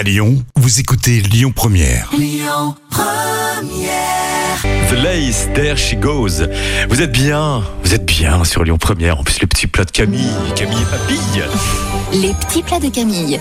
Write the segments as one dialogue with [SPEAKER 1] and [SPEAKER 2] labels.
[SPEAKER 1] À Lyon, vous écoutez Lyon Première.
[SPEAKER 2] The Lace, There She Goes. Vous êtes bien, vous êtes bien sur Lyon Première. En plus, le petit plat de Camille, Camille et Papille.
[SPEAKER 3] Les petits plats de Camille.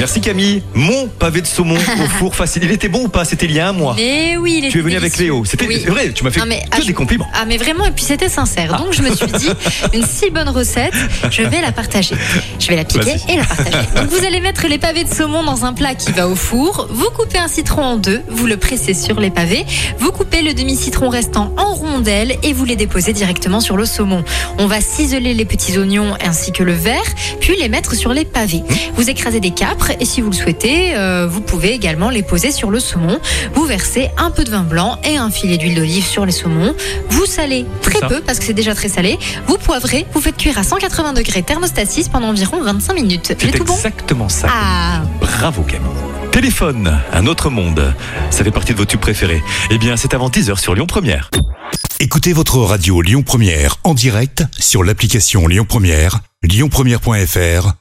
[SPEAKER 2] Merci Camille. Mon pavé de saumon au four facile. Il était bon ou pas? C'était il y a un mois.
[SPEAKER 3] Mais oui, il
[SPEAKER 2] Tu es
[SPEAKER 3] était
[SPEAKER 2] venu avec. Léo. C'était
[SPEAKER 3] Oui.
[SPEAKER 2] vrai, tu m'as fait
[SPEAKER 3] Non, mais,
[SPEAKER 2] que
[SPEAKER 3] ah,
[SPEAKER 2] des compliments.
[SPEAKER 3] Ah mais vraiment et puis c'était sincère. Donc je me suis dit une si bonne recette, je vais la partager. Je vais la piquer et la partager. Donc vous allez mettre les pavés de saumon dans un plat qui va au four. Vous coupez un citron en deux, vous le pressez sur les pavés. Vous coupez le demi-citron restant en rondelles et vous les déposez directement sur le saumon. On va ciseler les petits oignons ainsi que le verre, puis les mettre sur les pavés. Vous écrasez des capres et si vous le souhaitez, euh, vous pouvez également les poser sur le saumon. Vous versez un peu de vin blanc et un filet d'huile d'olive sur les saumons. Vous salez très peu parce que c'est déjà très salé. Vous poivrez, vous faites cuire à 180 degrés thermostat 6 pendant environ 25 minutes.
[SPEAKER 2] C'est
[SPEAKER 3] tout bon
[SPEAKER 2] exactement ça.
[SPEAKER 3] Ah,
[SPEAKER 2] Bravo Camille. Téléphone, un autre monde. Ça fait partie de vos tubes préférés. Eh bien, c'est avant 10h sur Lyon Première.
[SPEAKER 1] Écoutez votre radio Lyon Première en direct sur l'application Lyon Première, lyonpremière.fr